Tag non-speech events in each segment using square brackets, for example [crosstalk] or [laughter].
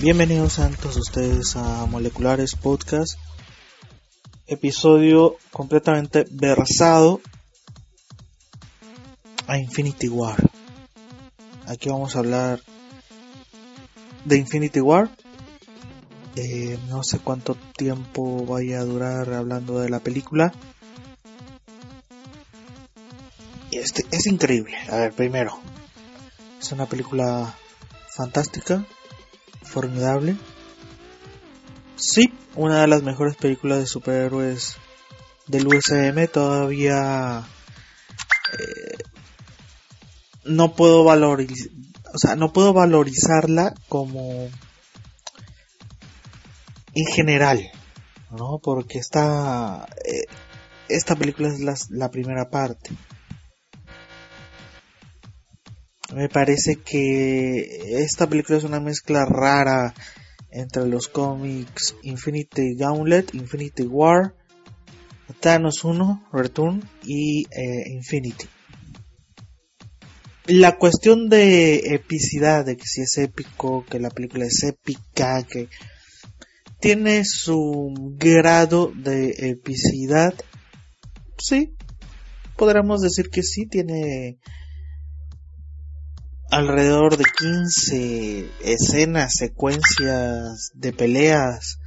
Bienvenidos a todos ustedes a Moleculares Podcast, episodio completamente versado a Infinity War. Aquí vamos a hablar de Infinity War. Eh, no sé cuánto tiempo vaya a durar hablando de la película. Este es increíble. A ver, primero, es una película fantástica, formidable. Sí, una de las mejores películas de superhéroes del USM. Todavía eh, no puedo valorizar, o sea, no puedo valorizarla como en general, ¿no? Porque esta eh, esta película es la primera parte. Me parece que esta película es una mezcla rara entre los cómics Infinity Gauntlet, Infinity War, Thanos 1, Return y eh, Infinity. La cuestión de epicidad, de que si es épico, que la película es épica, que tiene su grado de epicidad, sí, podríamos decir que sí, tiene alrededor de 15 escenas, secuencias de peleas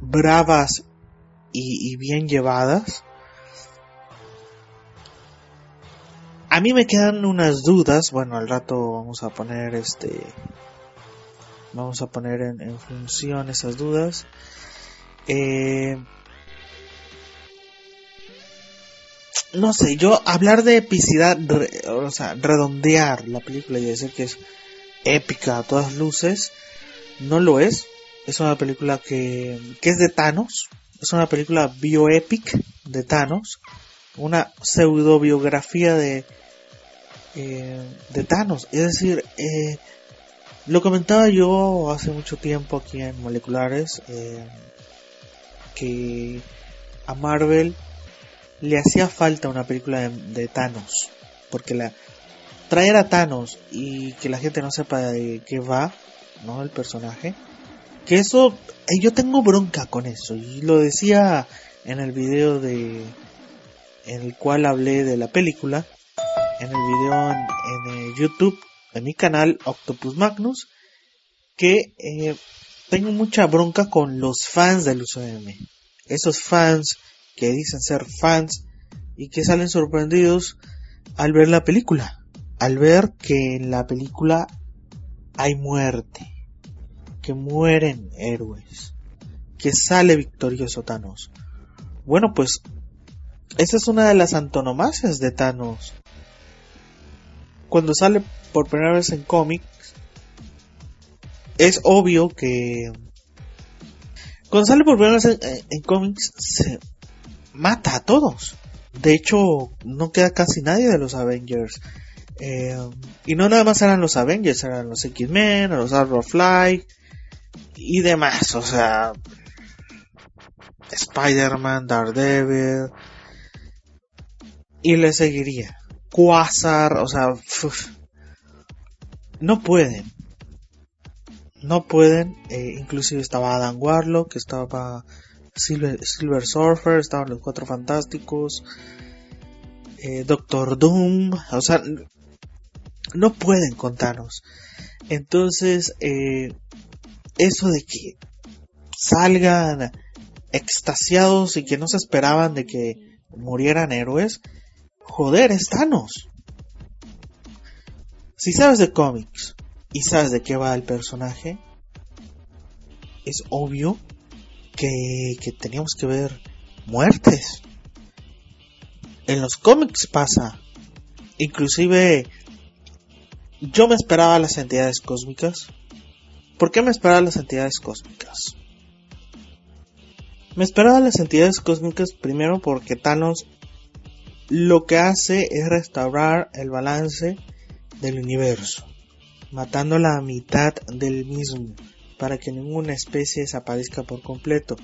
bravas y, bien llevadas. A mí me quedan unas dudas, bueno, al rato vamos a poner este, vamos a poner en, en función esas dudas. Eh, no sé, yo hablar de epicidad, o sea, redondear la película y decir que es épica a todas luces, no lo es. Es una película que, que es de Thanos, es una película bioepic de Thanos, una pseudo biografía de, eh, de Thanos. Es decir, eh, lo comentaba yo hace mucho tiempo aquí en Moleculares, eh, que a Marvel le hacía falta una película de, de, Thanos. Porque la traer a Thanos y que la gente no sepa de qué va, ¿no? El personaje. Que eso, eh, yo tengo bronca con eso. Y lo decía en el video de, en el cual hablé de la película. En el video en, eh, YouTube, en mi canal Octopus Magnus. Que eh, tengo mucha bronca con los fans del UCM. Esos fans que dicen ser fans y que salen sorprendidos al ver la película, al ver que en la película hay muerte, que mueren héroes, que sale victorioso Thanos. Bueno, pues esa es una de las antonomasias de Thanos. Cuando sale por primera vez en cómics, es obvio que cuando sale por primera vez en, en, cómics se mata a todos. De hecho, no queda casi nadie de los Avengers. Eh, y no nada más eran los Avengers, eran los X-Men, los Fly y demás. O sea, Spider-Man, Daredevil. Y le seguiría. Quasar, o sea, no pueden. No pueden. Eh, inclusive estaba Adam Warlock, estaba Silver, Surfer, estaban los Cuatro Fantásticos, eh, Doctor Doom, o sea, no pueden contarnos. Entonces, eh, eso de que salgan extasiados y que no se esperaban de que murieran héroes, joder, es Thanos. Si sabes de cómics y sabes de qué va el personaje, es obvio que, que teníamos que ver muertes. En los cómics pasa. Inclusive yo me esperaba las entidades cósmicas. ¿Por qué me esperaba las entidades cósmicas? Me esperaba las entidades cósmicas primero porque Thanos lo que hace es restaurar el balance del universo, matando la mitad del mismo para que ninguna especie desaparezca por completo.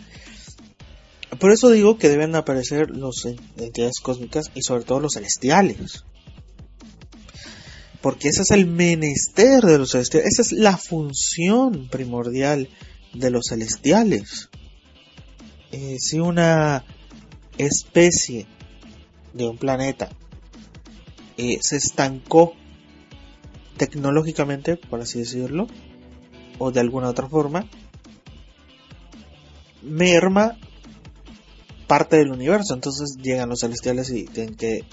Por eso digo que deben aparecer los entidades cósmicas y sobre todo los celestiales. Porque ese es el menester de los celestiales. Esa es la función primordial de los celestiales. Eh, si una especie de un planeta eh, se estancó tecnológicamente, por así decirlo, o de alguna otra forma, merma parte del universo. Entonces llegan los celestiales y tienen que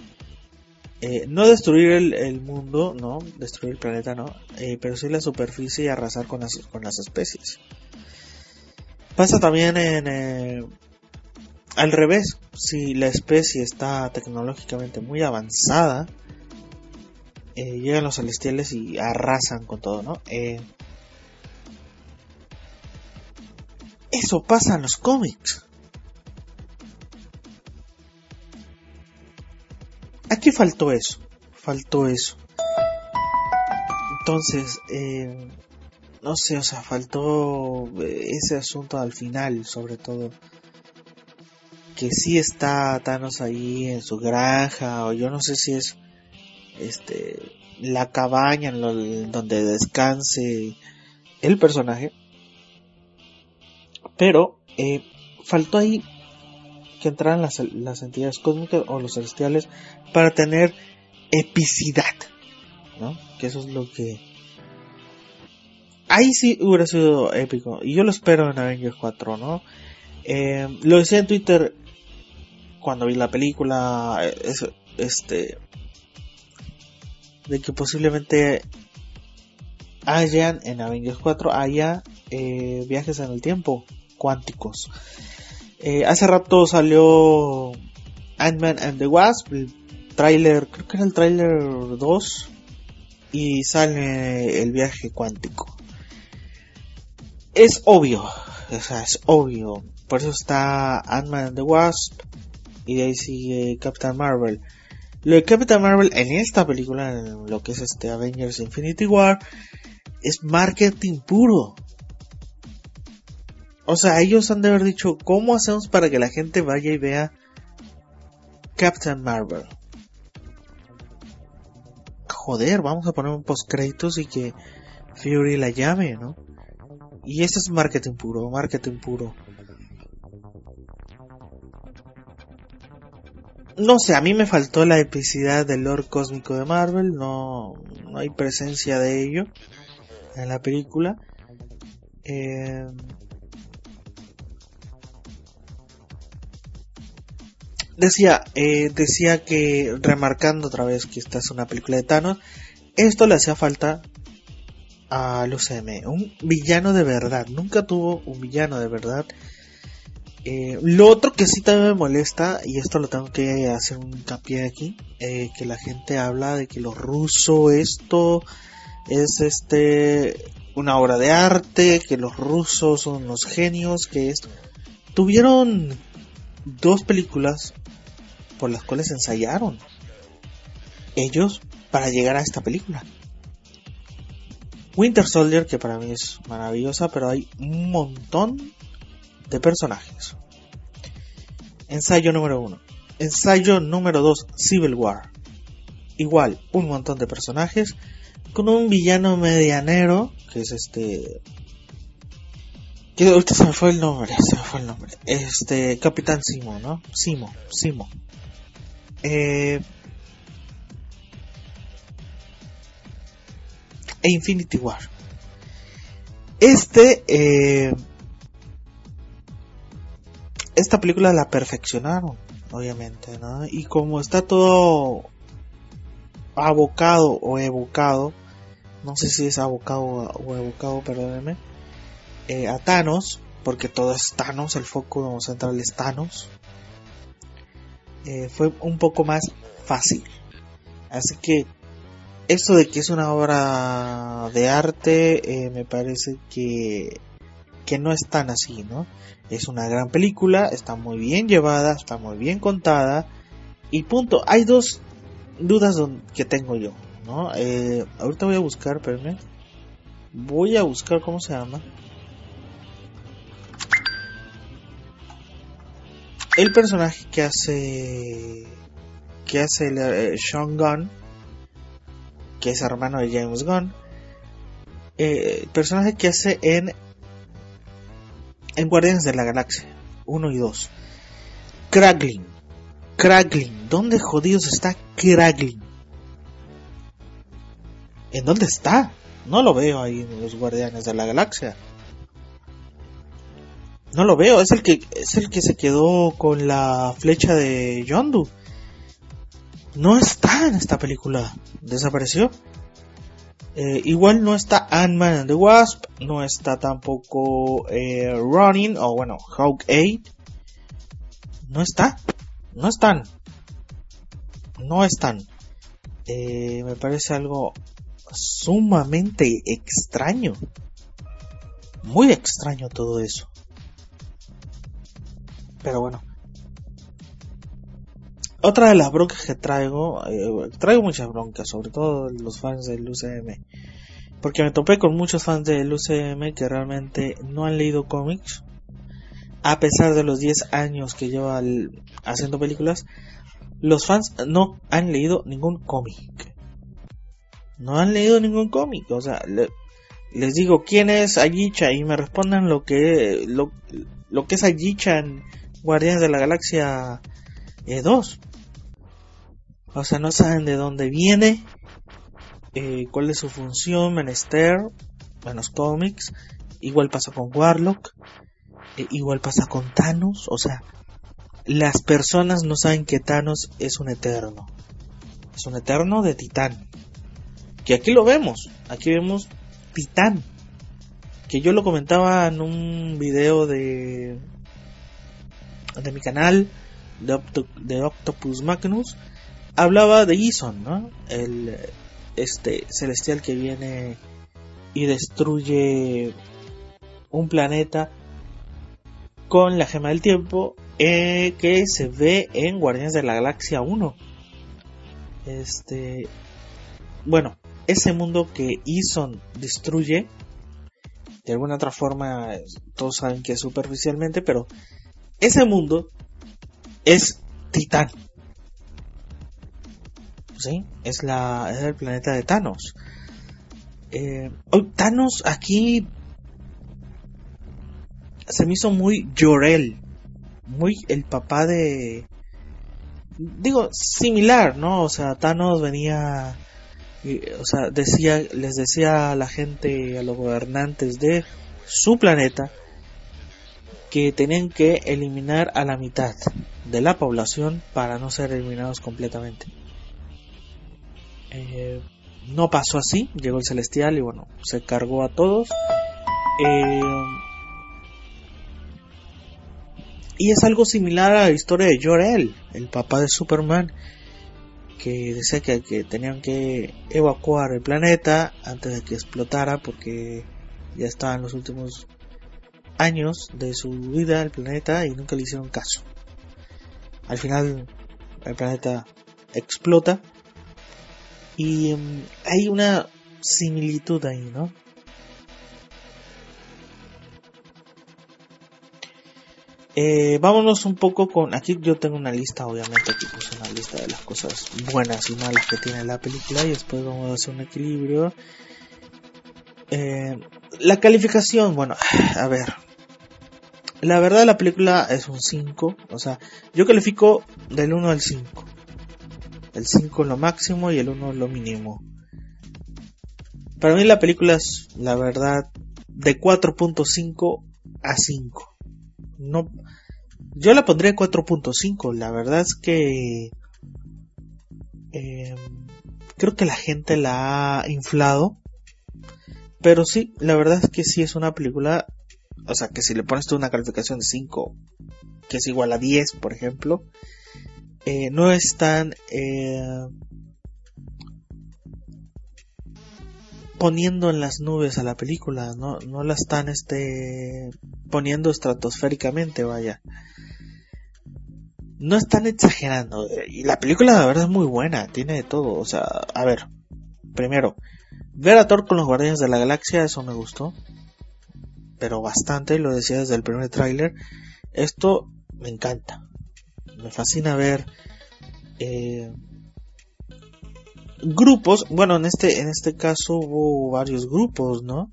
eh, no destruir el, mundo, no, destruir el planeta, no, eh, pero sí la superficie y arrasar con las, con las especies. Pasa también en eh, al revés, si la especie está tecnológicamente muy avanzada, llegan los celestiales y arrasan con todo, ¿no? Eso pasa en los cómics. Aquí faltó eso, faltó eso. Entonces, eh, no sé, o sea, faltó eh, ese asunto al final, sobre todo. Que sí está Thanos ahí en su granja, o yo no sé si es este la cabaña en donde descanse el personaje. Pero eh, faltó ahí que entraran las, entidades cósmicas o los celestiales para tener epicidad, ¿no? Que eso es lo que... Ahí sí hubiera sido épico. Y yo lo espero en Avengers 4, ¿no? Eh, lo decía en Twitter cuando vi la película, este, de que posiblemente hayan en Avengers 4 haya eh, viajes en el tiempo cuánticos. Eh, hace rato salió Ant-Man and the Wasp, el trailer, creo que era el trailer 2, y sale el viaje cuántico. Es obvio, o sea, es obvio. Por eso está Ant-Man and the Wasp, y de ahí sigue Captain Marvel. Lo de Captain Marvel en esta película, en lo que es este Avengers Infinity War, es marketing puro. O sea, ellos han de haber dicho, ¿cómo hacemos para que la gente vaya y vea Captain Marvel? Joder, vamos a poner un post créditos y que Fury la llame, ¿no? Y ese es marketing puro, marketing puro. No sé, a mí me faltó la epicidad del lore cósmico de Marvel, no, no hay presencia de ello en la película. Eh, decía, eh, decía que, remarcando otra vez que esta es una película de Thanos, esto le hacía falta a UCM, un villano de verdad, nunca tuvo un villano de verdad. Eh, lo otro que sí también me molesta, y esto lo tengo que hacer un hincapié aquí, eh, que la gente habla de que lo ruso esto es este una obra de arte, que los rusos son unos genios, que esto tuvieron dos películas por las cuales ensayaron ellos para llegar a esta película. Winter Soldier, que para mí es maravillosa, pero hay un montón de personajes. Ensayo número 1. Ensayo número 2, Civil War. Igual, un montón de personajes. Con un villano medianero, que es este que ahorita se me fue el nombre, se me fue el nombre. Este, Capitán Simo, ¿no? Simo, Simo. Eh, e Infinity War. Este, eh, esta película la perfeccionaron, obviamente, ¿no? Y como está todo abocado o evocado, no sé si es abocado o evocado, perdónenme, eh, a Thanos, porque todo es Thanos, el foco central es Thanos, eh, fue un poco más fácil. Así que eso de que es una obra de arte eh, me parece que, que no es tan así, ¿no? Es una gran película, está muy bien llevada, está muy bien contada y punto. Hay dos dudas que tengo yo, ¿no? Eh, ahorita voy a buscar, espérame. Voy a buscar cómo se llama. El personaje que hace que hace el, eh, Sean Gunn que es hermano de James Gunn. Eh, personaje que hace en, en Guardianes de la Galaxia 1 y 2. Kraglin. Kraglin. ¿Dónde jodidos está Kraglin? ¿En dónde está? No lo veo ahí en los Guardianes de la Galaxia. No lo veo, es el que es el que se quedó con la flecha de Yondu. No está en esta película, desapareció. Eh, igual no está Ant-Man and the Wasp, no está tampoco eh, Ronin o bueno, Hawk 8. No está, no están, no están. Eh, me parece algo sumamente extraño. Muy extraño todo eso. Pero bueno. Otra de las broncas que traigo, eh, traigo muchas broncas, sobre todo los fans del UCM. Porque me topé con muchos fans del UCM que realmente no han leído cómics. A pesar de los 10 años que lleva haciendo películas, los fans no han leído ningún cómic. No han leído ningún cómic. O sea, les digo quién es Ayicha y me respondan lo que, lo, que es Ayicha en Guardianes de la Galaxia 2. Eh, o sea, no saben de dónde viene, eh, cuál es su función, menester, en los cómics. Igual pasa con Warlock, eh, igual pasa con Thanos. O sea, las personas no saben que Thanos es un eterno. Es un eterno de Titán. Que aquí lo vemos. Aquí vemos Titán. Que yo lo comentaba en un video de de mi canal de, Octopus Magnus hablaba de Ison, ¿no? El este celestial que viene y destruye un planeta con la gema del tiempo eh, que se ve en Guardianes de la Galaxia 1. Este, bueno, ese mundo que Ison destruye, de alguna otra forma, todos saben que es superficialmente, pero ese mundo es Titán. ¿Sí? Es, la, es el planeta de Thanos. Eh, Thanos aquí se me hizo muy Llorel. Muy el papá de. Digo, similar, ¿no? O sea, Thanos venía. o sea, decía, les decía a la gente, a los gobernantes de su planeta, que tenían que eliminar a la mitad de la población para no ser eliminados completamente. Eh, no pasó así, llegó el celestial y bueno, se cargó a todos. Eh, y es algo similar a la historia de Jor-El, el papá de Superman, que decía que, que, tenían que evacuar el planeta antes de que explotara porque ya estaban los últimos años de su vida al planeta y nunca le hicieron caso. Al final el planeta explota y mm, hay una similitud ahí, ¿no? Eh, vámonos un poco con. Aquí yo tengo una lista, obviamente. Aquí puse una lista de las cosas buenas y malas que tiene la película. Y después vamos a hacer un equilibrio. Eh, la calificación, bueno, [sighs] a ver. La verdad la película es un 5, o sea, yo califico del 1 al 5. El 5 lo máximo y el 1 lo mínimo. Para mí la película es, la verdad, de 4.5 a 5. No, yo la pondría 4.5. La verdad es que eh, creo que la gente la ha inflado. Pero sí, la verdad es que sí es una película o sea, que si le pones tú una calificación de 5, que es igual a 10, por ejemplo, eh, no están eh, poniendo en las nubes a la película, no, no la están este, poniendo estratosféricamente, vaya. No están exagerando. Y la película la verdad es muy buena, tiene de todo. O sea, a ver, primero, ver a Thor con los Guardianes de la Galaxia, eso me gustó pero bastante, lo decía desde el primer tráiler. Esto me encanta. Me fascina ver eh, grupos, bueno, en este, en este caso hubo varios grupos, ¿no?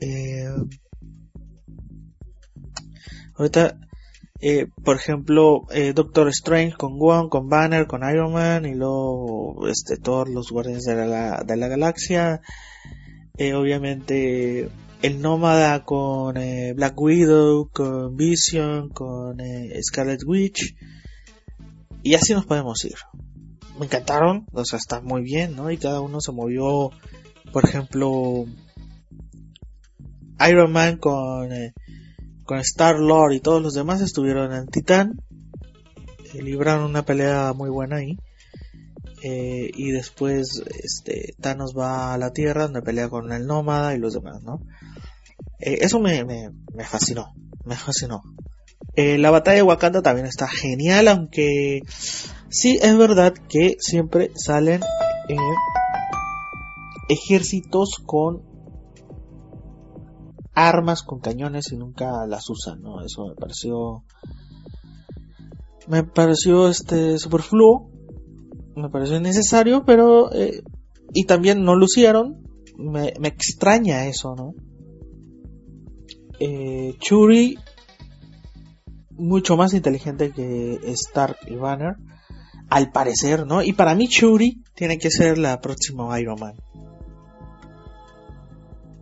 Eh, ahorita, eh, por ejemplo, Doctor Strange con Wong, con Banner, con Iron Man y luego este, todos los guardianes de la, de la galaxia. Obviamente el Nómada con eh, Black Widow, con Vision, con eh, Scarlet Witch. Y así nos podemos ir. Me encantaron, o sea, está muy bien, ¿no? Y cada uno se movió, por ejemplo, Iron Man con, eh, con Star Lord y todos los demás estuvieron en Titán. libraron una pelea muy buena ahí. Y después este, Thanos va a la Tierra donde pelea con el Nómada y los demás, ¿no? Eh, eso me, fascinó, me fascinó. Eh, la batalla de Wakanda también está genial, aunque sí es verdad que siempre salen eh, ejércitos con armas, con cañones y nunca las usan, ¿no? Eso me pareció... Me pareció este superfluo, me pareció innecesario, pero... Eh, y también no lucieron, me, me extraña eso, ¿no? eh, Churi mucho más inteligente que Stark y Banner, al parecer, ¿no? Y para mí Churi tiene que ser la próxima Iron Man.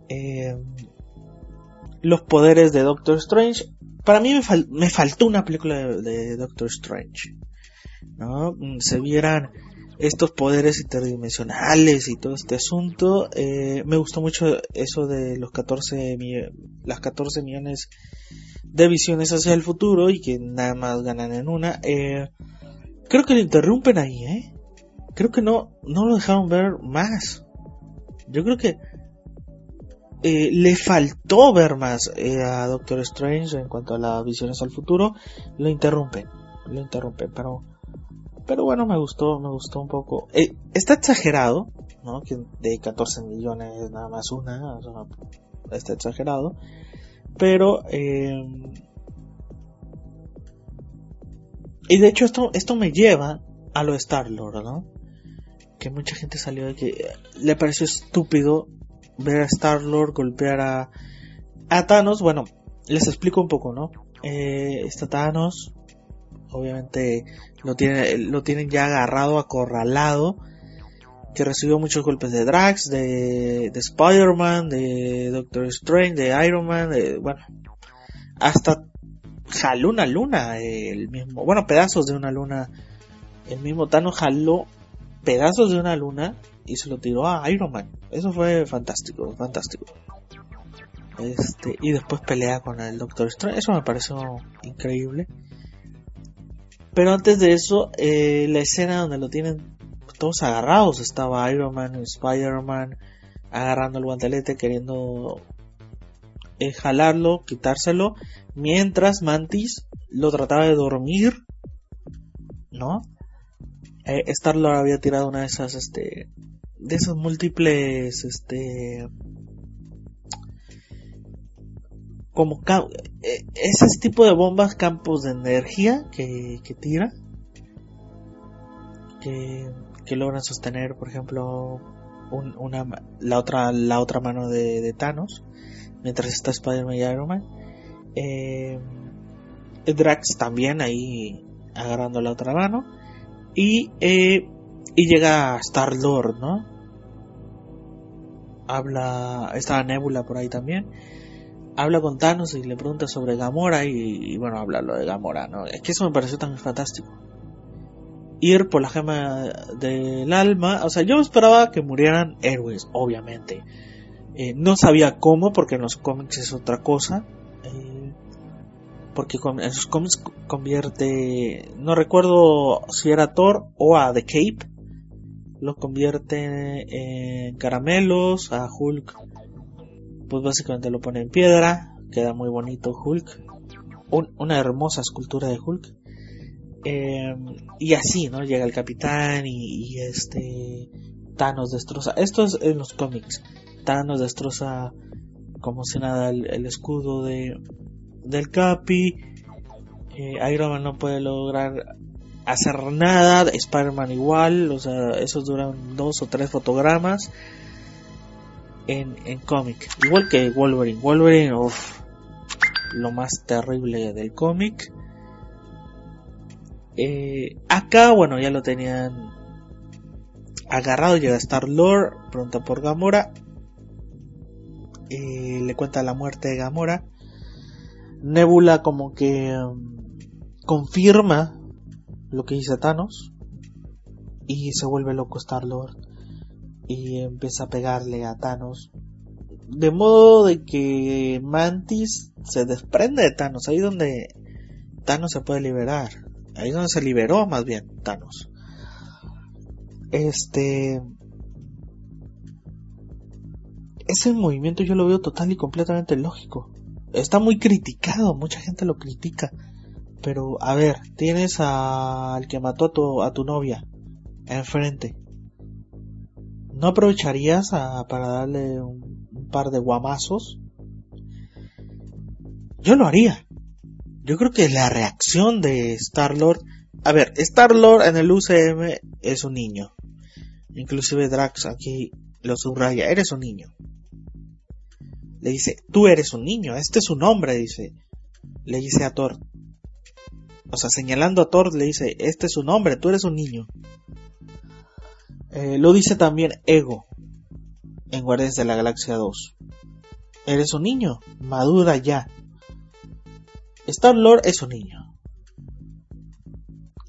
Eh, los poderes de Doctor Strange. Para mí me, faltó una película de, Doctor Strange. ¿no? Se vieran estos poderes interdimensionales y todo este asunto. Eh, me gustó mucho eso de los 14 las 14 millones de visiones hacia el futuro y que nada más ganan en una. Eh, creo que lo interrumpen ahí, ¿eh? Creo que no, no lo dejaron ver más. Yo creo que eh, le faltó ver más a Doctor Strange en cuanto a las visiones al futuro. Lo interrumpen, lo interrumpen, pero pero bueno, me gustó, me gustó un poco. Eh, está exagerado, ¿no? Que de 14 millones nada más una, está exagerado. Pero, eh, y de hecho esto, esto me lleva a lo Star-Lord, ¿no? Que mucha gente salió de que le pareció estúpido ver a Star-Lord golpear a, a Thanos. Bueno, les explico un poco, ¿no? Eh, está Thanos, obviamente lo, tiene, lo tienen ya agarrado, acorralado, que recibió muchos golpes de Drax, de, de Spider-Man, de Doctor Strange, de Iron Man, de, bueno, hasta jaló una luna, el mismo, bueno, pedazos de una luna, el mismo Thanos jaló pedazos de una luna y se lo tiró a Iron Man. Eso fue fantástico, fantástico. Este, y después pelea con el Doctor Strange. Eso me pareció increíble. Pero antes de eso, eh, la escena donde lo tienen todos agarrados, estaba Iron Man Spider-Man agarrando el guantelete queriendo eh, jalarlo, quitárselo, mientras Mantis lo trataba de dormir, ¿no? Eh, Star-Lord había tirado una de esas, este, de esas múltiples, este, como eh, ese tipo de bombas campos de energía que, que tira que, que, logran sostener por ejemplo una, la otra la otra mano de, Thanos mientras está Spider-Man y Iron Man. Eh, Drax también ahí agarrando la otra mano. Y eh, y llega Star Lord no habla está Nebula por ahí también habla con Thanos y le pregunta sobre Gamora y, bueno, habla lo de Gamora, ¿no? Es que eso me pareció tan fantástico. Ir por la gema del alma, o sea, yo esperaba que murieran héroes, obviamente. Eh, no sabía cómo, porque en los cómics es otra cosa. Eh, porque en sus cómics convierte, no recuerdo si era Thor o a The Cape, lo convierte en caramelos, a Hulk pues básicamente lo pone en piedra, queda muy bonito Hulk, una hermosa escultura de Hulk. Em, y así, ¿no? Llega el capitán y, este Thanos destroza. Esto es en los cómics. Thanos destroza como si nada el, escudo de del Capi. Eh, Iron Man no puede lograr hacer nada, Spider-Man igual, o sea, esos duran dos o tres fotogramas en, en cómic, igual que Wolverine, Wolverine, uff, lo más terrible del cómic. Eh, acá, bueno, ya lo tenían agarrado, llega Star Lord, pregunta por Gamora, eh, le cuenta la muerte de Gamora. Nebula como que um, confirma lo que dice Thanos. Y se vuelve loco Star Lord y empieza a pegarle a Thanos. De modo de que Mantis se desprende de Thanos ahí donde Thanos se puede liberar. Ahí donde se liberó más bien Thanos. Este ese movimiento yo lo veo total y completamente lógico. Está muy criticado mucha gente lo critica. Pero, a ver, tienes al que mató a tu, a tu novia enfrente. ¿No aprovecharías para darle un, un, par de guamazos? Yo lo haría. Yo creo que la reacción de Star-Lord... A ver, Star-Lord en el UCM es un niño. Inclusive Drax aquí lo subraya. Eres un niño. Le dice, tú eres un niño. Este es un hombre, dice. Le dice a Thor, o sea, señalando a Thor le dice, este es su nombre, tú eres un niño. Eh, lo dice también Ego en Guardianes de la Galaxia 2. Eres un niño, madura ya. Star Lord es un niño.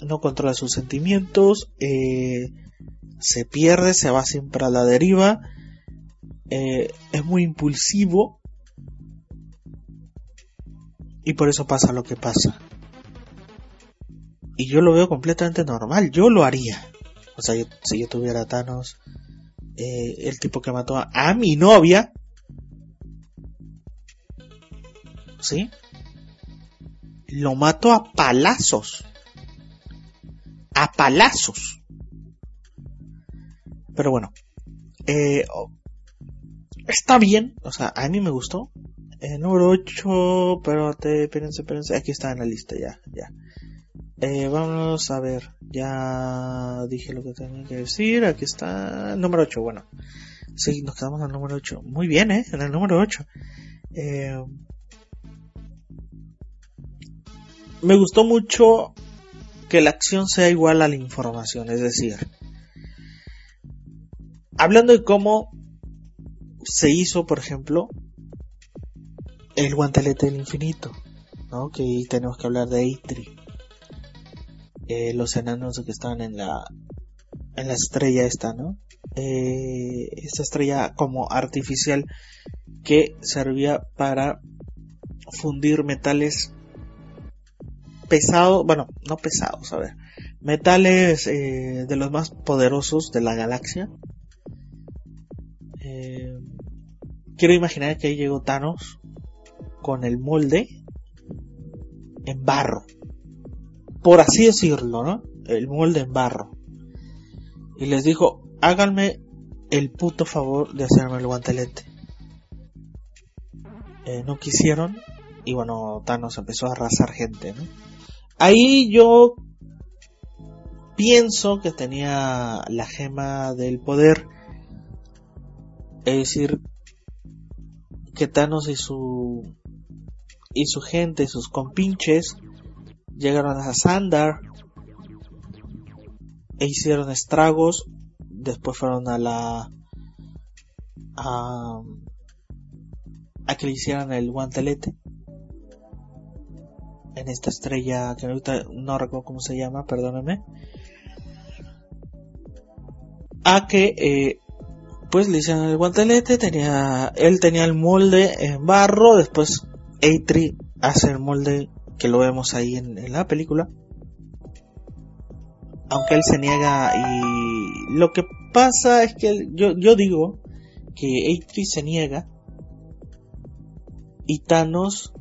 No controla sus sentimientos, eh, se pierde, se va siempre a la deriva, eh, es muy impulsivo y por eso pasa lo que pasa. Y yo lo veo completamente normal, yo lo haría. O sea, si yo tuviera Thanos, eh, el tipo que mató a, mi novia, ¿sí? Lo mato a palazos. A palazos. Pero bueno, eh, está bien, o sea, a mí me gustó. El número 8, pero espérense, espérense, aquí está en la lista ya, ya. Eh, vamos a ver, ya dije lo que tenía que decir, aquí está número 8, bueno, sí, nos quedamos en número 8, muy bien, ¿eh? En el número 8. Eh, me gustó mucho que la acción sea igual a la información, es decir, hablando de cómo se hizo, por ejemplo, el guantelete del infinito, ¿no? Que tenemos que hablar de Eitri eh, los enanos que estaban en la en la estrella esta, ¿no? Eh, esta estrella como artificial que servía para fundir metales pesados, bueno, no pesados, a ver, metales eh, de los más poderosos de la galaxia. Eh, quiero imaginar que ahí llegó Thanos con el molde en barro por así decirlo, ¿no? El molde en barro. Y les dijo, háganme el puto favor de hacerme el guantelete. Eh, no quisieron y bueno, Thanos empezó a arrasar gente, ¿no? Ahí yo pienso que tenía la gema del poder. Es decir, que Thanos y su y su gente, sus compinches, llegaron a Sandar e hicieron estragos. Después fueron a la a, a que le hicieran el guantelete en esta estrella que ahorita no recuerdo cómo se llama, perdóneme. A que eh, pues le hicieron el guantelete, tenía él tenía el molde en barro, después Eitri hace el molde que lo vemos ahí en, la película. Aunque él se niega y lo que pasa es que yo, yo digo que Eitri se niega y Thanos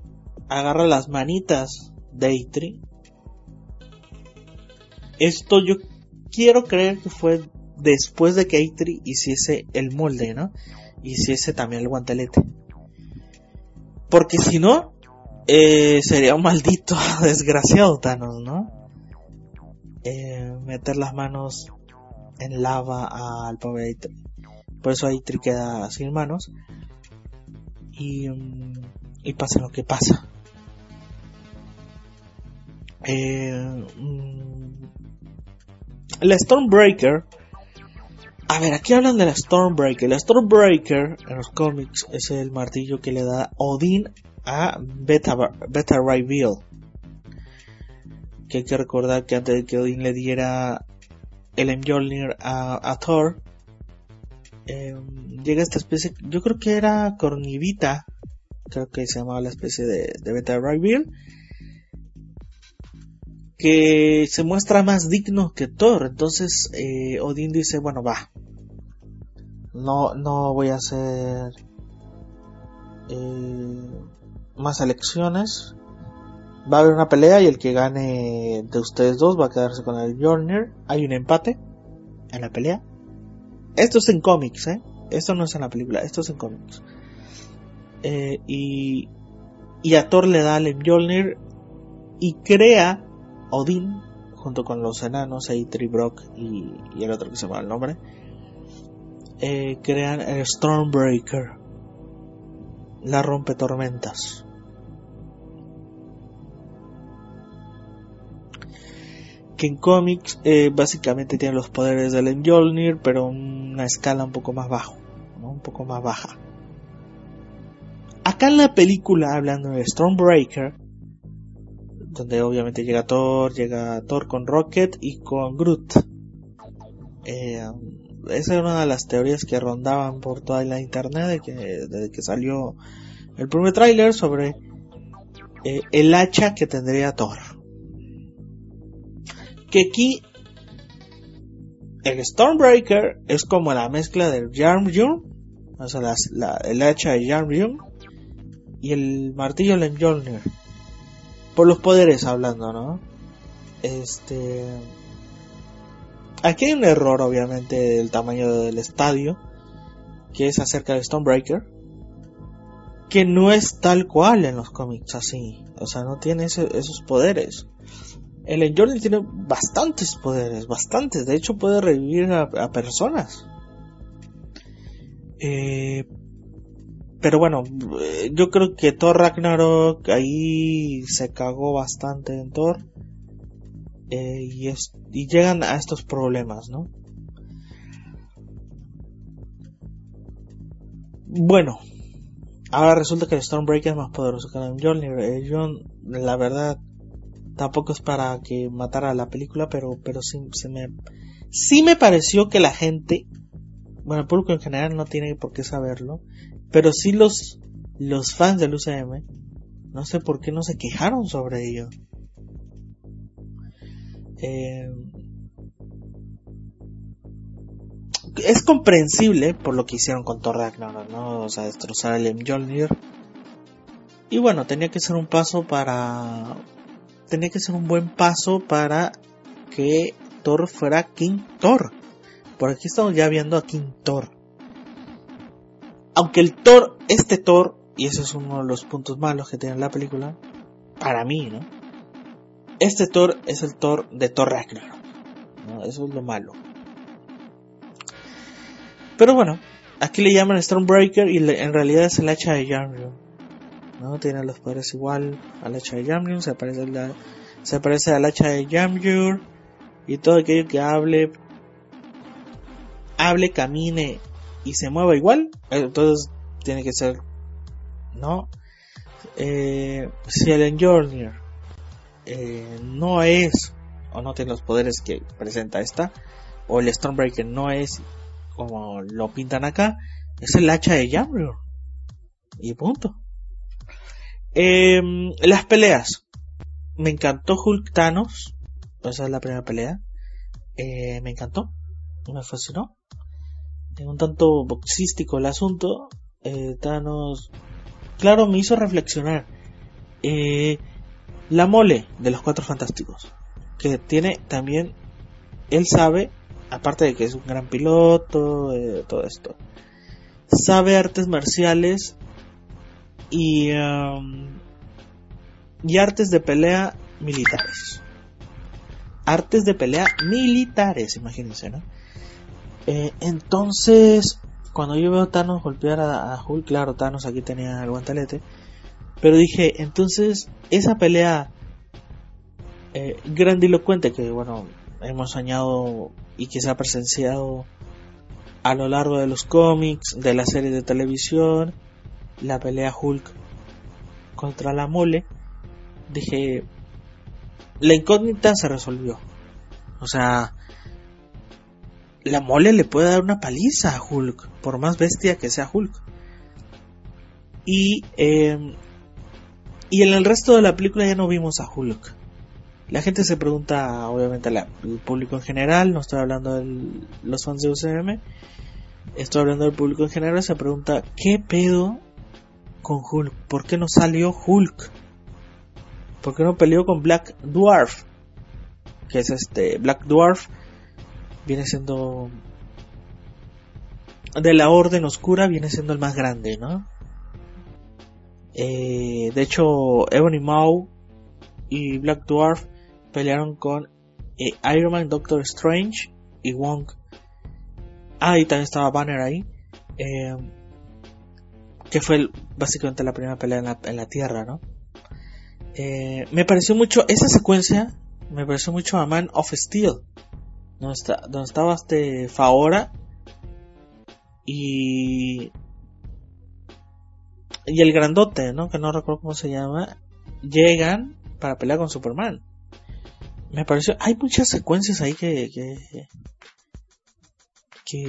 agarra las manitas de Eitri. Esto yo quiero creer que fue después de que Eitri hiciese el molde, ¿no? Hiciese también el guantelete. Porque si no, eh, sería un maldito [laughs] desgraciado Thanos, ¿no? eh, meter las manos en lava al pobre Eitri. Por eso Eitri queda sin manos. Y, mm, y pasa lo que pasa. Eh, mm, la Stormbreaker. A ver, aquí hablan de la Stormbreaker. La Stormbreaker en los cómics es el martillo que le da Odín a Beta, Beta Ray Bill. Que hay que recordar que antes de que Odín le diera el Mjolnir a, Thor, em, llega esta especie, yo creo que era Cornivita, creo que se llamaba la especie de, de Beta Ray Bill que se muestra más digno que Thor. Entonces eh, Odín dice, bueno, va. No, no voy a hacer eh, más elecciones. Va a haber una pelea y el que gane de ustedes dos va a quedarse con el Jorner. Hay un empate en la pelea. Esto es en cómics, ¿eh? Esto no es en la película, esto es en cómics. Eh, y, y a Thor le da el Mjolnir y crea Odín, junto con los enanos, Eitri, Brock y, el otro que se llama el nombre, eh, crean el Stormbreaker, la rompe tormentas. Que en cómics eh, básicamente tiene los poderes del Mjolnir, pero una escala un poco más bajo, un poco más baja. Acá en la película, hablando de Stormbreaker, donde obviamente llega Thor, llega Thor con Rocket y con Groot. Eh, esa es una de las teorías que rondaban por toda la internet de que, desde que salió el primer tráiler sobre eh, el hacha que tendría Thor. Que aquí el Stormbreaker es como la mezcla del Jarmjorn, o sea, el hacha de Jarmjorn y el martillo de Mjolnir por los poderes hablando, ¿no? Este. Aquí hay un error, obviamente, del tamaño del estadio, que es acerca de Stonebreaker, que no es tal cual en los cómics así, o sea, no tiene esos poderes. El Jordan tiene bastantes poderes, bastantes, de hecho puede revivir a, personas. Eh, pero bueno, eh, yo creo que Thor Ragnarok ahí se cagó bastante en Thor. Eh, y, y llegan a estos problemas, ¿no? Bueno, ahora resulta que el Stormbreaker es más poderoso que el Mjolnir. Eh, la verdad, tampoco es para que matara la película, pero, pero sí, se me, sí me pareció que la gente, bueno, el público en general no tiene por qué saberlo, pero sí los, los fans del UCM, no sé por qué no se quejaron sobre ello. Eh, es comprensible por lo que hicieron con Thor Ragnarok, ¿no? O sea, destrozar el Mjolnir. Y bueno, tenía que ser un paso para... Tenía que ser un buen paso para que Thor fuera King Thor. Por aquí estamos ya viendo a King Thor aunque el Thor, este Thor, y ese es uno de los puntos malos que tiene la película, para mí, ¿no? Este Thor es el Thor de Thor Ragnarok. Eso es lo malo. Pero bueno, aquí le llaman Stormbreaker y en realidad es el hacha de Yarmrion. ¿No? Tiene los poderes igual al hacha de Yarmrion, se parece, se parece al hacha de Yarmjur y todo aquello que hable, hable, camine y se mueva igual, entonces tiene que ser, ¿no? Eh, si el Enjornir eh, no es o no tiene los poderes que presenta esta, o el Stormbreaker no es como lo pintan acá, es el hacha de Jamrior. Y punto. Em, las peleas. Me encantó Hulk Thanos. Esa es la primera pelea. Eh, me encantó. Me fascinó un tanto boxístico el asunto, eh, Thanos, claro, me hizo reflexionar. Eh, la mole de los cuatro fantásticos, que tiene también, él sabe, aparte de que es un gran piloto, todo esto, sabe artes marciales y, um, y artes de pelea militares. artes de pelea militares, imagínense, ¿no? Eh, entonces, cuando yo veo a Thanos golpear a, Hulk, claro, Thanos aquí tenía el guantelete, pero dije, entonces, esa pelea eh, grandilocuente que, bueno, hemos soñado y que se ha presenciado a lo largo de los cómics, de la serie de televisión, la pelea Hulk contra la mole, dije, la incógnita se resolvió. O sea, la mole le puede dar una paliza a Hulk, por más bestia que sea Hulk. Y, em, y en el resto de la película ya no vimos a Hulk. La gente se pregunta, obviamente el público en general, no estoy hablando de los fans de UCM, estoy hablando del público en general, se pregunta, ¿qué pedo con Hulk? ¿Por qué no salió Hulk? ¿Por qué no peleó con Black Dwarf? Que es este, Black Dwarf viene siendo de la Orden Oscura, viene siendo el más grande, ¿no? Eh, de hecho, Ebony Maw y Black Dwarf pelearon con eh, Iron Man, Doctor Strange y Wong. Ah, y también estaba Banner ahí. Eh, que fue básicamente la primera pelea en la, en la Tierra, ¿no? Eh, me pareció mucho, esa secuencia, me pareció mucho a Man of Steel. Donde, está, donde estaba este Faora y y el grandote, ¿no? Que no recuerdo cómo se llama, llegan para pelear con Superman me pareció, hay muchas secuencias ahí que, que,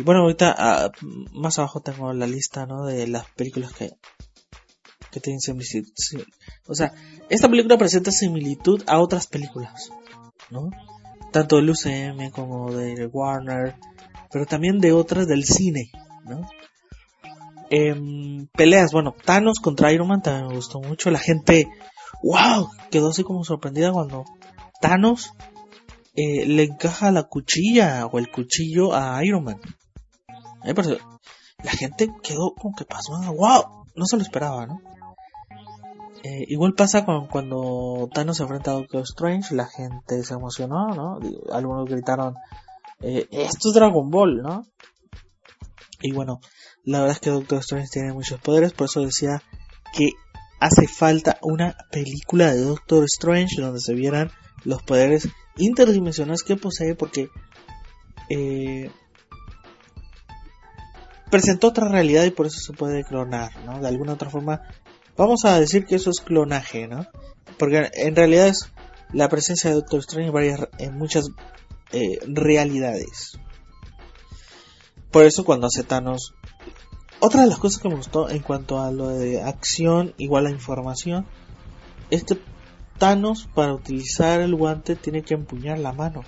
bueno, ahorita ah, más abajo tengo la lista, ¿no? De las películas que, que tienen similitud. O sea, esta película presenta similitud a otras películas, ¿no? Tanto del UCM como de Warner, pero también de otras del cine, ¿no? Em, peleas, bueno, Thanos contra Iron Man también me gustó mucho. La gente, wow, quedó así como sorprendida cuando Thanos eh, le encaja la cuchilla o el cuchillo a Iron Man. la gente quedó como que pasó, wow, no se lo esperaba, ¿no? Eh, igual pasa con, cuando Thanos se enfrenta a Doctor Strange, la gente se emocionó, ¿no? Algunos gritaron, eh, esto es Dragon Ball, ¿no? Y bueno, la verdad es que Doctor Strange tiene muchos poderes, por eso decía que hace falta una película de Doctor Strange donde se vieran los poderes interdimensionales que posee porque eh, presentó otra realidad y por eso se puede clonar, ¿no? De alguna otra forma, vamos a decir que eso es clonaje, ¿no? Porque en realidad es la presencia de Doctor Strange en, varias, en muchas eh, realidades. Por eso cuando hace Thanos... Otra de las cosas que me gustó en cuanto a lo de acción igual a información, este Thanos para utilizar el guante tiene que empuñar la mano.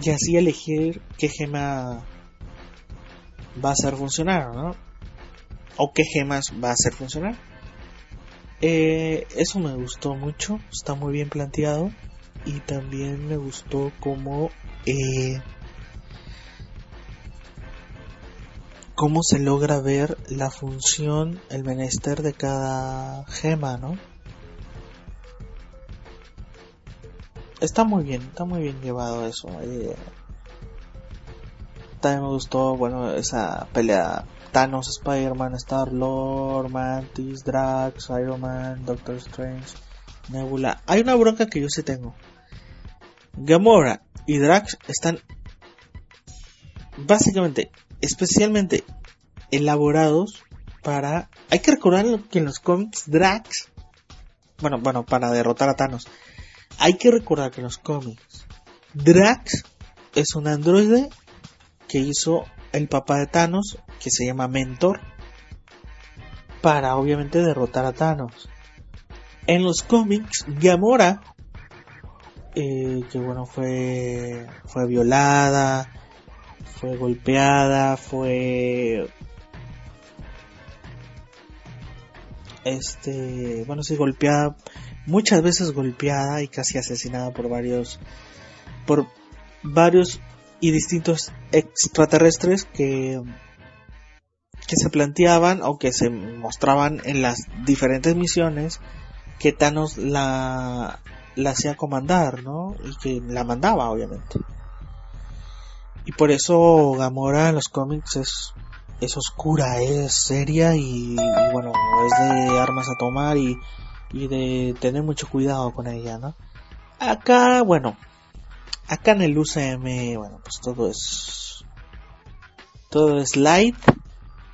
Y así elegir qué gema va a hacer funcionar, ¿no? O qué gemas va a hacer funcionar. Eh, eso me gustó mucho, está muy bien planteado. Y también me gustó como eh, cómo se logra ver la función, el menester de cada gema, ¿no? Está muy bien, está muy bien llevado eso. Eh, también me gustó, bueno, esa pelea Thanos, Spider-Man, Star-Lord, Mantis, Drax, Iron Man, Doctor Strange, Nebula. Hay una bronca que yo sí tengo. Gamora y Drax están básicamente especialmente elaborados para... Hay que recordar que en los cómics Drax, bueno, bueno, para derrotar a Thanos, hay que recordar que en los cómics Drax es un androide que hizo el papá de Thanos, que se llama Mentor, para obviamente derrotar a Thanos. En los cómics, Gamora, eh, que bueno, fue, fue violada, fue golpeada, fue este, bueno, sí golpeada, muchas veces golpeada y casi asesinada por varios por varios y distintos extraterrestres que que se planteaban o que se mostraban en las diferentes misiones que Thanos la la hacía comandar, ¿no? Y que la mandaba, obviamente. Y por eso Gamora en los cómics es, es oscura, es seria y, bueno, es de armas a tomar y, y de tener mucho cuidado con ella, ¿no? Acá, bueno, acá en el UCM, bueno, pues todo es, todo es light,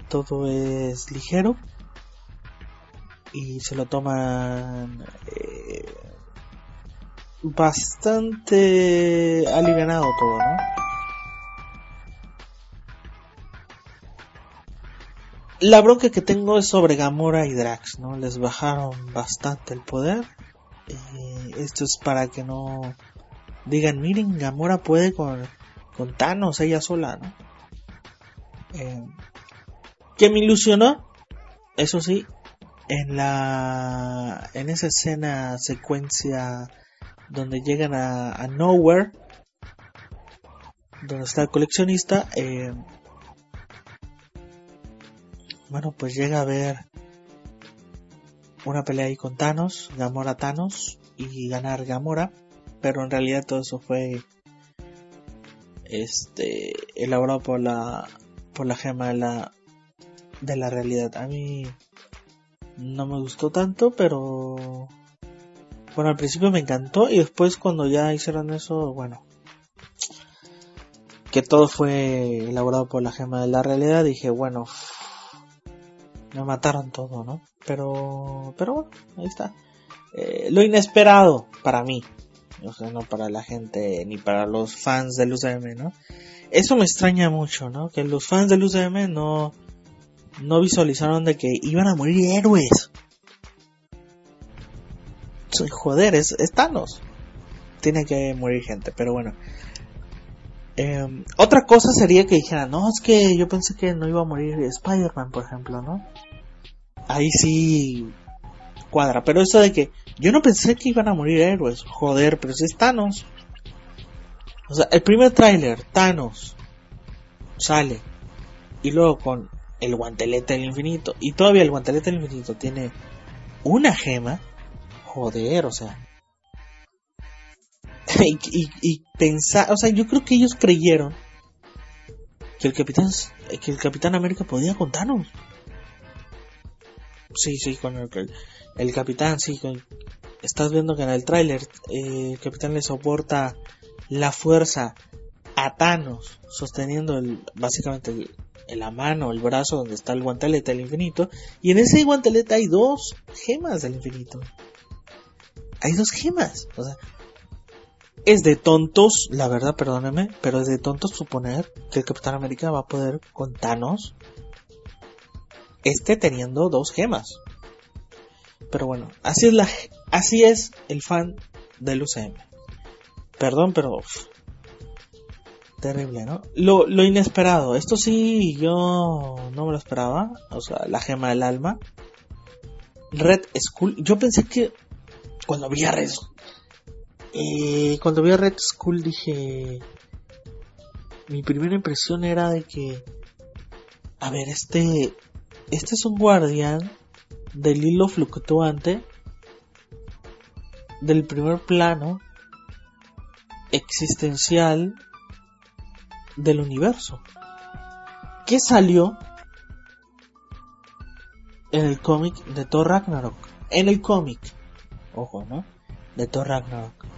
todo es ligero y se lo toman eh, bastante alivianado todo, ¿no? La bronca que tengo es sobre Gamora y Drax, ¿no? Les bajaron bastante el poder. Eh, esto es para que no digan, miren, Gamora puede con, con Thanos ella sola, ¿no? Eh, que me ilusionó, eso sí, en la en esa escena secuencia donde llegan a, Nowhere donde está el coleccionista eh, bueno pues llega a ver una pelea ahí con Thanos Gamora Thanos y ganar Gamora pero en realidad todo eso fue este elaborado por la por la gema de la de la realidad. A mí no me gustó tanto, pero bueno, al principio me encantó y después cuando ya hicieron eso, bueno, que todo fue elaborado por la gema de la realidad, dije, bueno, me mataron todo, ¿no? Pero, pero bueno, ahí está. Eh, lo inesperado para mí, o sea, no para la gente ni para los fans del UCM, ¿no? Eso me extraña mucho, ¿no? Que los fans del UCM no, no visualizaron de que iban a morir héroes. Joder, es, Thanos. Tiene que morir gente, pero bueno. Em, otra cosa sería que dijeran, no, es que yo pensé que no iba a morir Spider-Man, por ejemplo, ¿no? Ahí sí cuadra, pero eso de que yo no pensé que iban a morir héroes, joder, pero si es Thanos. O sea, el primer tráiler, Thanos, sale, y luego con el guantelete del infinito. Y todavía el guantelete del infinito tiene una gema. Joder, o sea. [laughs] y, y, pensar, o sea, yo creo que ellos creyeron que el capitán, que el capitán América podía contarnos. Sí, sí, con el, el capitán, sí, estás viendo que en el tráiler eh, el capitán le soporta la fuerza a Thanos sosteniendo el, básicamente el, la mano, el brazo donde está el guantelete del infinito. Y en ese guantelete hay dos gemas del infinito. Hay dos gemas. O sea, es de tontos, la verdad, perdónenme, pero es de tontos suponer que el Capitán América va a poder con Thanos este teniendo dos gemas. Pero bueno, así es la así es el fan del UCM. Perdón, pero terrible, ¿no? Lo, lo inesperado, esto sí yo no me lo esperaba, o sea, la gema del alma. Red Skull, yo pensé que cuando vi a Red, eh, cuando vi a Red Skull dije, mi primera impresión era de que, a ver, este, este es un guardián del hilo fluctuante del primer plano existencial del universo. ¿Qué salió en el cómic de Thor Ragnarok? En el cómic, ojo, ¿no? De Thor Ragnarok.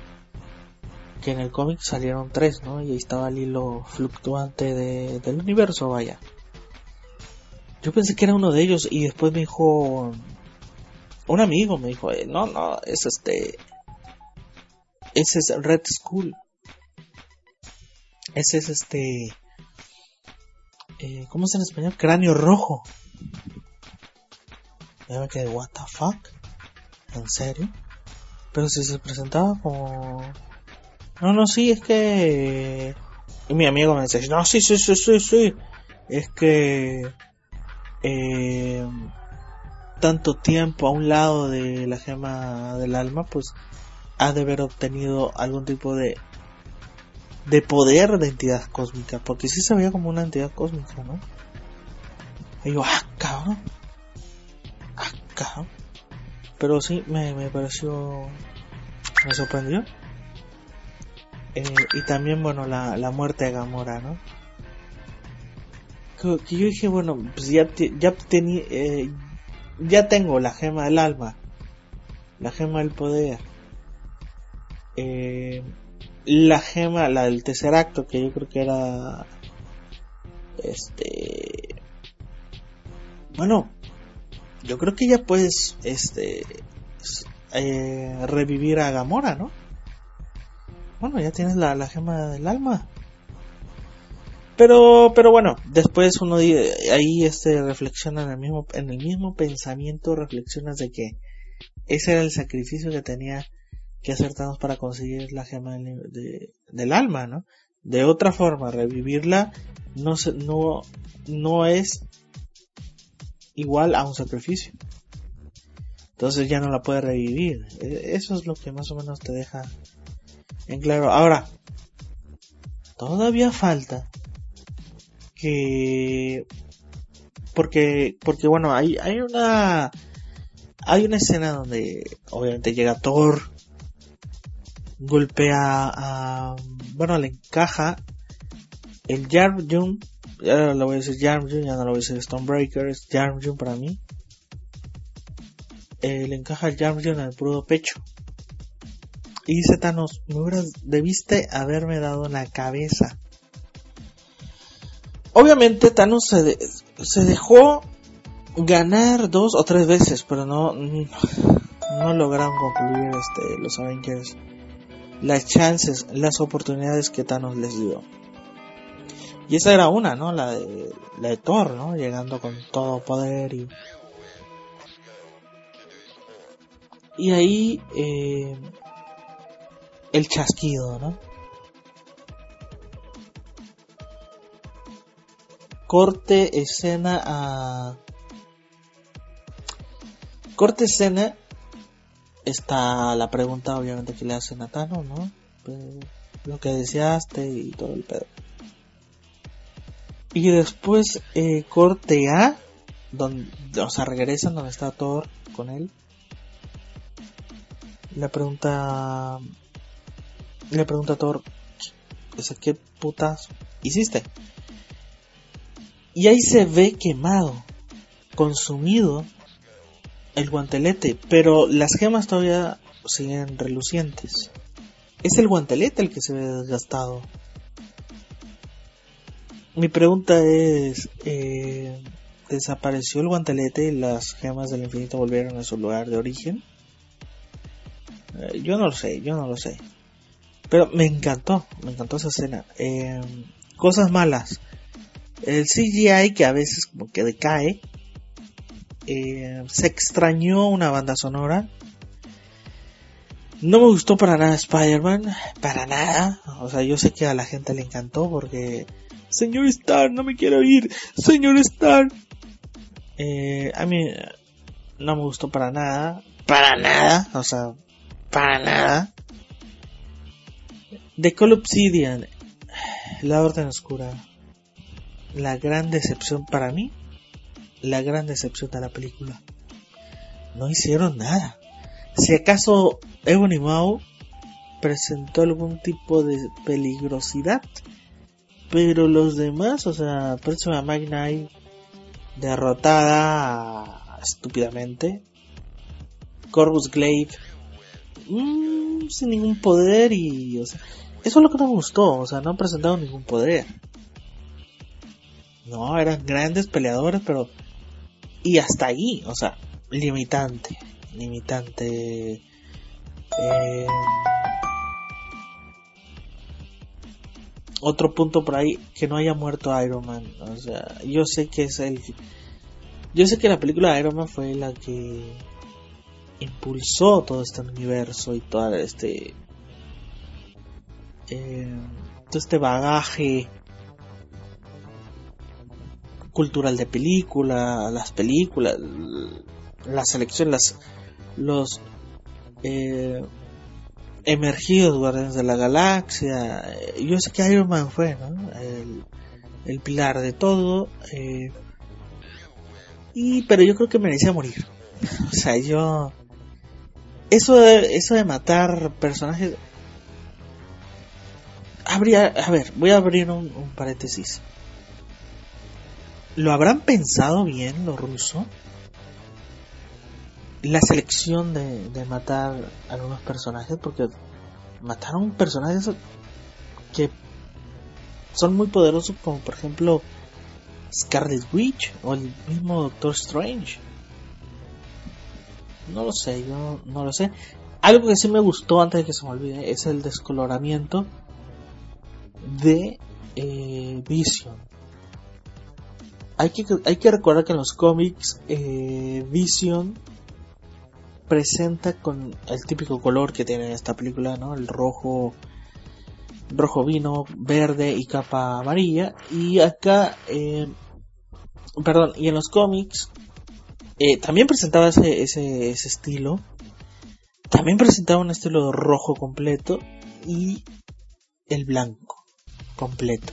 Que en el cómic salieron tres, ¿no? Y ahí estaba el hilo fluctuante de, del universo, vaya. Yo pensé que era uno de ellos y después me dijo un amigo me dijo, eh, no, no, es este, ese es Red Skull. Ese es este. Eh, ¿Cómo es en español? Cráneo rojo. Ya me quedé, ¿What the fuck? ¿En serio? Pero si se presentaba como. No, no, sí, es que. Y mi amigo me dice, no, sí, sí, sí, sí, sí. Es que. Eh, tanto tiempo a un lado de la gema del alma, pues ha de haber obtenido algún tipo de de poder de entidad cósmica, porque sí se veía como una entidad cósmica, ¿no? Y yo, ah, cabrón, ah. Pero sí, me, me pareció me sorprendió. Eh, y también, bueno, la, la muerte de Gamora, ¿no? Que, que yo dije, bueno, pues ya, ya, tenía eh, ya tengo la gema del alma, la gema del poder, eh, la gema, la del tercer acto, que yo creo que era, este, bueno, yo creo que ya puedes, este, eh, revivir a Gamora, ¿no? Bueno, ya tienes la, la gema del alma. Pero, pero bueno, después uno ahí este reflexiona en el mismo, en el mismo pensamiento, reflexionas de que ese era el sacrificio que tenía que hacer para conseguir la gema del, alma, ¿no? De otra forma, revivirla no, no, no es igual a un sacrificio. Entonces ya no la puede revivir. E, eso es lo que más o menos te deja en claro. Ahora, todavía falta que porque porque bueno hay hay una hay una escena donde obviamente llega Thor golpea a bueno le encaja el Jarm Jump ya lo voy a decir Jarm Jump ya no lo voy a decir Stonebreaker es Jarm Jump para mí eh, le encaja el Jarm Jump en el puro pecho y dice Thanos me hubieras debiste haberme dado la cabeza Obviamente Thanos se, se dejó ganar dos o tres veces, pero no, no lograron concluir este, los Avengers las chances, las oportunidades que Thanos les dio. Y esa era una, ¿no? La de, la de Thor, ¿no? Llegando con todo poder y... Y ahí eh, el chasquido, ¿no? corte escena a corte escena está la pregunta obviamente que le hace Natano, ¿no? lo que deseaste y todo el pedo. Y después eh, corte A, donde, o sea, regresan donde está Thor con él. Le pregunta, le pregunta a Thor, ¿qué putas hiciste? Y ahí se ve quemado, consumido el guantelete, pero las gemas todavía siguen relucientes. Es el guantelete el que se ve desgastado. Mi pregunta es, eh, ¿desapareció el guantelete y las gemas del infinito volvieron a su lugar de origen? Eh, yo no lo sé, yo no lo sé. Pero me encantó, me encantó esa escena. Eh, cosas malas. El CGI que a veces como que decae. Eh, se extrañó una banda sonora. No me gustó para nada Spider-Man, para nada. O sea, yo sé que a la gente le encantó porque... Señor Star, no me quiero ir. Señor Star. Eh, a mí no me gustó para nada. Para nada. O sea, para nada. The Call Obsidian. La Orden Oscura la gran decepción para mí, la gran decepción de la película. No hicieron nada. Si acaso Ebony Maw presentó algún tipo de peligrosidad, pero los demás, o sea, Persona Magna derrotada estúpidamente, Corvus Glaive mm, sin ningún poder y, o sea, eso es lo que no me gustó, o sea, no han presentado ningún poder. No, eran grandes peleadores, pero... Y hasta ahí, o sea, limitante. Limitante. Eh, otro punto por ahí, que no haya muerto Iron Man. O sea, yo sé que es el... Yo sé que la película de Iron Man fue la que impulsó todo este universo y todo este... Eh, todo este bagaje cultural de película, las películas, la selección, los eh, emergidos guardianes de la galaxia. Yo sé que Iron Man fue el, pilar de todo. Eh, y, pero yo creo que merecía morir. [laughs] o sea, yo eso eso de matar personajes habría a ver voy a abrir un, paréntesis lo habrán pensado bien los rusos la selección de, de matar algunos personajes porque mataron personajes que son muy poderosos como por ejemplo Scarlet Witch o el mismo Doctor Strange. No lo sé, yo no lo sé. Algo que sí me gustó antes de que se me olvide es el descoloramiento de eh, Vision. Hay que, hay que recordar que en los cómics eh, Vision presenta con el típico color que tiene esta película, ¿no? El rojo, rojo vino, verde y capa amarilla. Y acá, eh, perdón, y en los cómics eh, también presentaba ese, ese, ese estilo. También presentaba un estilo rojo completo y el blanco completo.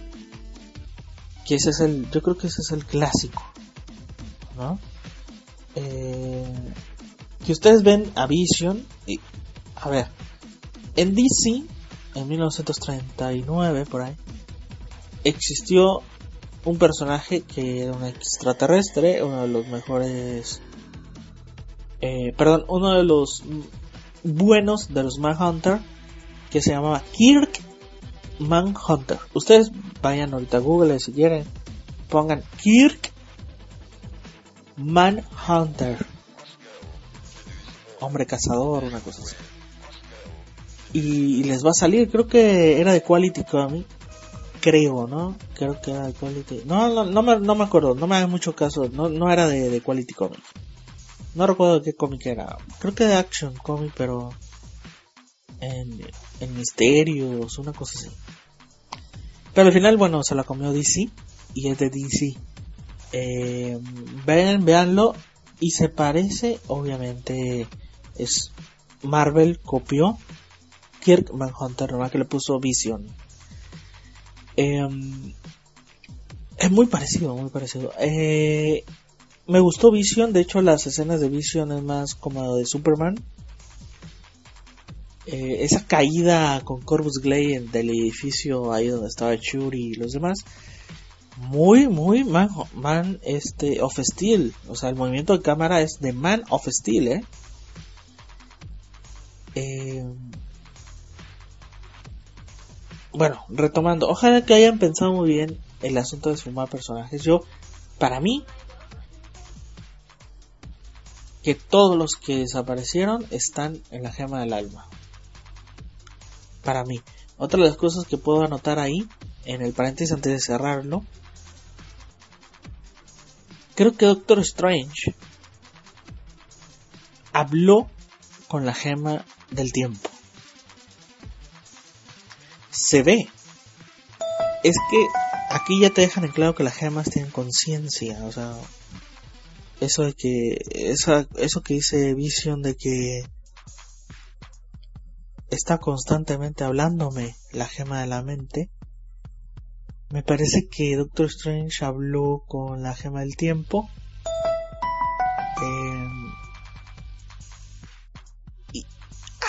Que ese es el, yo creo que ese es el clásico, ¿no? Eh, que ustedes ven a Vision y, a ver, en DC, en 1939 por ahí, existió un personaje que era un extraterrestre, uno de los mejores, eh, perdón, uno de los buenos de los Manhunter, que se llamaba Kirk Manhunter. Ustedes vayan ahorita a Google si quieren, pongan Kirk Manhunter hombre cazador, una cosa así. Y, les va a salir, creo que era de Quality Comic, creo, ¿no? Creo que era de Quality. No, no, no, me, no me acuerdo, no me hagan mucho caso, no, no era de, Quality Comic. No recuerdo qué cómic era, creo que de Action Comic, pero en, en misterios, una cosa así. Pero al final, bueno, se la comió DC y es de DC. Eh, ven, veanlo y se parece, obviamente, es Marvel copió Kirk Manhunter, nomás que le puso Vision. Em, es muy parecido, muy parecido. Eh, me gustó Vision, de hecho las escenas de Vision es más como de Superman. Eh, esa caída con Corvus Glaive del edificio ahí donde estaba Shuri y los demás. Muy, muy man, man este, of Steel. O sea, el movimiento de cámara es de Man of Steel, eh. Eh, bueno, retomando, ojalá que hayan pensado muy bien el asunto de filmar personajes. Yo, para mí, que todos los que desaparecieron están en la gema del alma. Para mí. Otra de las cosas que puedo anotar ahí, en el paréntesis antes de cerrarlo, creo que Doctor Strange habló con la gema del tiempo. Se ve. Es que aquí ya te dejan en claro que las gemas tienen conciencia, o sea, eso de que esa, eso que dice Vision de que está constantemente hablándome la gema de la mente. Me parece que Doctor Strange habló con la gema del tiempo. Eh,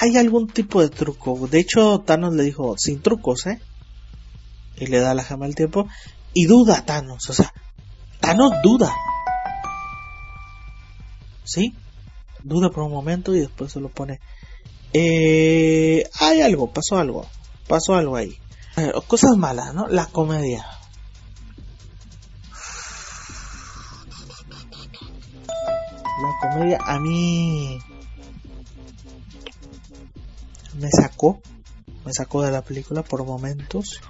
hay algún tipo de truco. De hecho, Thanos le dijo, sin trucos, ¿eh? Y le da la gema del tiempo. Y duda Thanos, o sea, Thanos duda. ¿Sí? Duda por un momento y después se lo pone. Eh, hay algo, pasó algo. Pasó algo ahí. cosas malas, ¿no? La comedia. La comedia a mí me sacó, me sacó de la película por momentos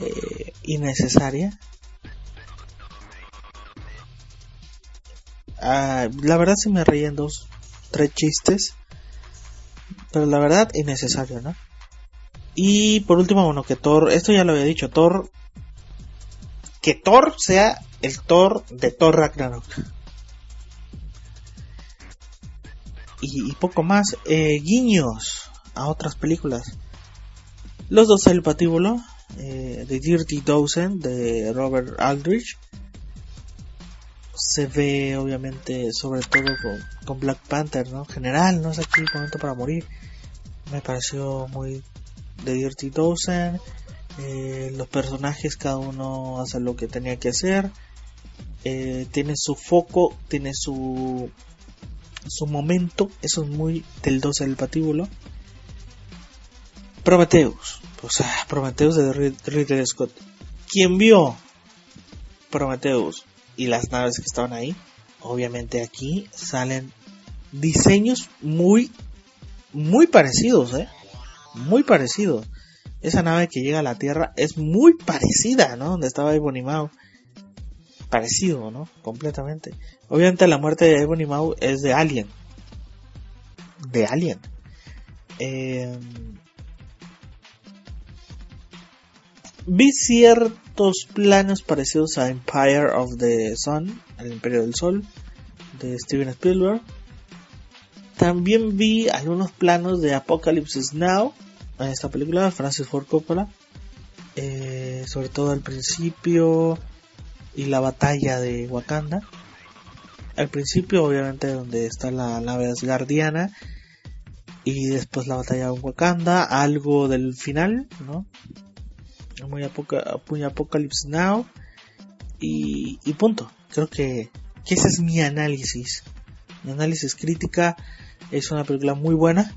eh, innecesaria. Ah, la verdad se me reían dos, tres chistes, pero la verdad innecesario, ¿no? Y por último, bueno, que Thor, esto ya lo había dicho, Thor, que Thor sea el Thor de Thor Ragnarok. Y, poco más, eh, guiños, a otras películas. Los dos el patíbulo, eh, The Dirty Dozen de Robert Aldrich. Se ve obviamente sobre todo con, Black Panther, ¿no? General, no es aquí momento para morir. Me pareció muy de Dirty Dozen. Eh, los personajes cada uno hace lo que tenía que hacer. Eh, tiene su foco, tiene su su momento. Eso es muy del 12 del patíbulo. Prometheus. O sea, Prometheus de Ridley Scott. ¿Quién vio Prometheus y las naves que estaban ahí? Obviamente aquí salen diseños muy, muy parecidos, ¿eh? Muy parecidos. Esa nave que llega a la Tierra es muy parecida, ¿no? Donde estaba Ebony Maw. Parecido, ¿no? Completamente. Obviamente la muerte de Ebony Maw es de Alien. De Alien. Eh, vi ciertos planos parecidos a Empire of the Sun, el Imperio del Sol, de Steven Spielberg. También vi algunos planos de Apocalypse Now, en esta película de Francis Ford Coppola. Eh, sobre todo al principio y la batalla de Wakanda. Al principio, obviamente, donde está la nave asgardiana. Y después la batalla de Wakanda. Algo del final, ¿no? Muy, apoca, Apocalypse Now y, y, punto. Creo que, que ese es mi análisis. Mi análisis crítica es una película muy buena.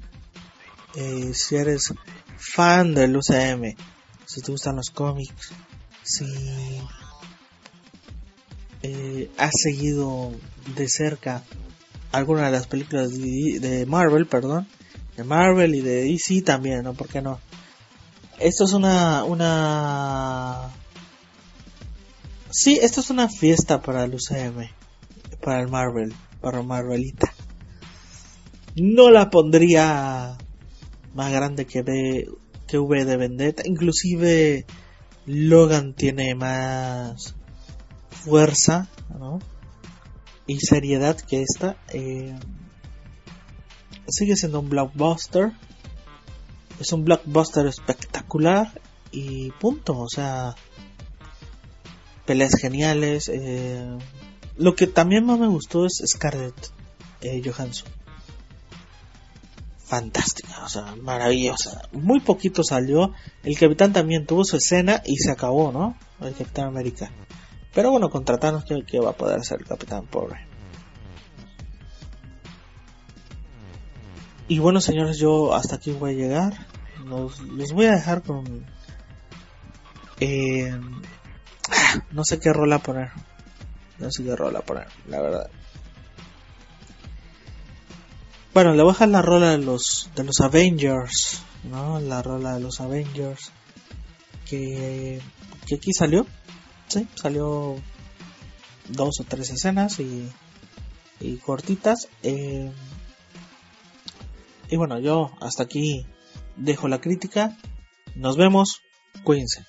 Eh, si eres fan del UCM, si te gustan los cómics, si eh, has seguido de cerca alguna de las películas de, de, Marvel, perdón, de Marvel y de DC también, ¿no? ¿Por qué no? Esto es una, una... Sí, esto es una fiesta para el UCM, para el Marvel, para Marvelita. No la pondría más grande que, de, que V de Vendetta, inclusive Logan tiene más fuerza, ¿no? Y seriedad que esta. Eh, sigue siendo un blockbuster es un blockbuster espectacular y punto, o sea, peleas geniales. Eh, lo que también más me gustó es Scarlett eh, Johansson. Fantástica, o sea, maravillosa. Muy poquito salió. El capitán también tuvo su escena y se acabó, ¿no? El capitán América. Pero bueno, contratarnos que, que va a poder ser el capitán pobre. Y bueno, señores, yo hasta aquí voy a llegar los, voy a dejar con... Eh, no sé qué rola poner. No sé qué rola poner, la verdad. Bueno, le voy a dejar la rola de los, de los Avengers, ¿no? La rola de los Avengers. Que, que aquí salió. Sí, salió dos o tres escenas y, y cortitas. Eh, y bueno, yo hasta aquí dejo la crítica. Nos vemos. Cuídense.